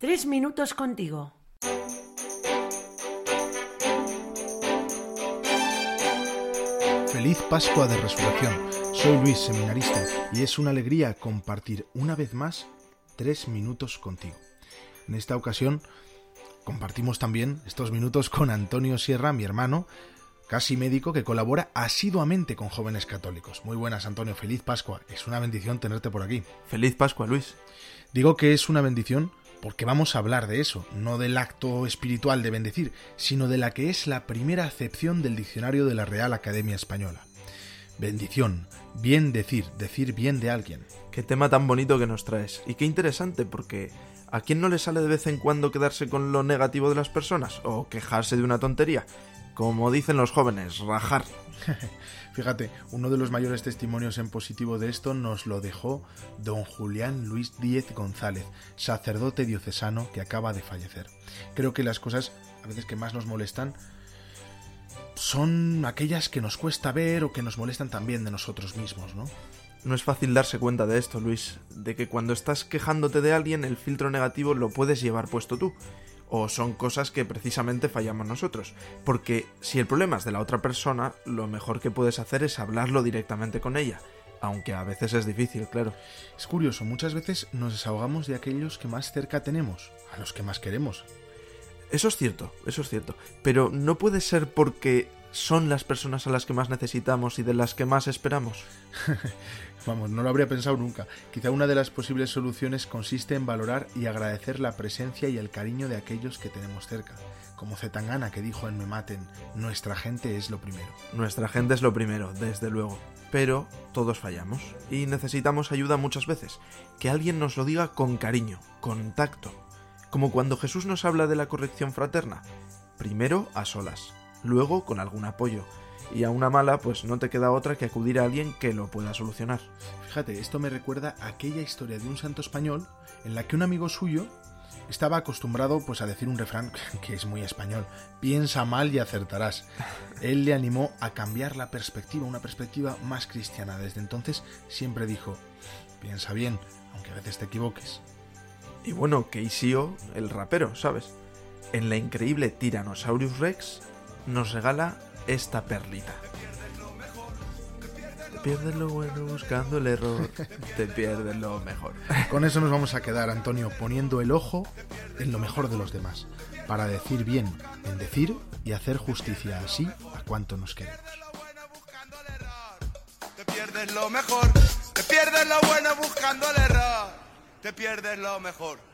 Tres minutos contigo. Feliz Pascua de Resurrección. Soy Luis, seminarista, y es una alegría compartir una vez más tres minutos contigo. En esta ocasión compartimos también estos minutos con Antonio Sierra, mi hermano, casi médico que colabora asiduamente con jóvenes católicos. Muy buenas, Antonio. Feliz Pascua. Es una bendición tenerte por aquí. Feliz Pascua, Luis. Digo que es una bendición porque vamos a hablar de eso, no del acto espiritual de bendecir, sino de la que es la primera acepción del diccionario de la Real Academia Española. Bendición, bien decir, decir bien de alguien. Qué tema tan bonito que nos traes. Y qué interesante, porque ¿a quién no le sale de vez en cuando quedarse con lo negativo de las personas? ¿O quejarse de una tontería? Como dicen los jóvenes, rajar. Fíjate, uno de los mayores testimonios en positivo de esto nos lo dejó don Julián Luis Díez González, sacerdote diocesano que acaba de fallecer. Creo que las cosas a veces que más nos molestan son aquellas que nos cuesta ver o que nos molestan también de nosotros mismos, ¿no? No es fácil darse cuenta de esto, Luis, de que cuando estás quejándote de alguien el filtro negativo lo puedes llevar puesto tú o son cosas que precisamente fallamos nosotros. Porque si el problema es de la otra persona, lo mejor que puedes hacer es hablarlo directamente con ella. Aunque a veces es difícil, claro. Es curioso, muchas veces nos desahogamos de aquellos que más cerca tenemos, a los que más queremos. Eso es cierto, eso es cierto. Pero no puede ser porque son las personas a las que más necesitamos y de las que más esperamos. Vamos, no lo habría pensado nunca. Quizá una de las posibles soluciones consiste en valorar y agradecer la presencia y el cariño de aquellos que tenemos cerca. Como Zetangana que dijo en Me Maten, nuestra gente es lo primero. Nuestra gente es lo primero, desde luego. Pero todos fallamos y necesitamos ayuda muchas veces. Que alguien nos lo diga con cariño, con tacto. Como cuando Jesús nos habla de la corrección fraterna. Primero a solas, luego con algún apoyo y a una mala pues no te queda otra que acudir a alguien que lo pueda solucionar. Fíjate, esto me recuerda a aquella historia de un santo español en la que un amigo suyo estaba acostumbrado pues a decir un refrán que es muy español, piensa mal y acertarás. Él le animó a cambiar la perspectiva, una perspectiva más cristiana. Desde entonces siempre dijo, piensa bien, aunque a veces te equivoques. Y bueno, Keisio, el rapero, ¿sabes? En la increíble Tyrannosaurus Rex nos regala esta perlita. Te pierdes lo bueno buscando el error, te pierdes lo mejor. Con eso nos vamos a quedar, Antonio, poniendo el ojo en lo mejor de los demás, para decir bien, en decir y hacer justicia así a cuanto nos queremos. Te pierdes lo mejor, te pierdes lo bueno buscando el error, te pierdes lo mejor.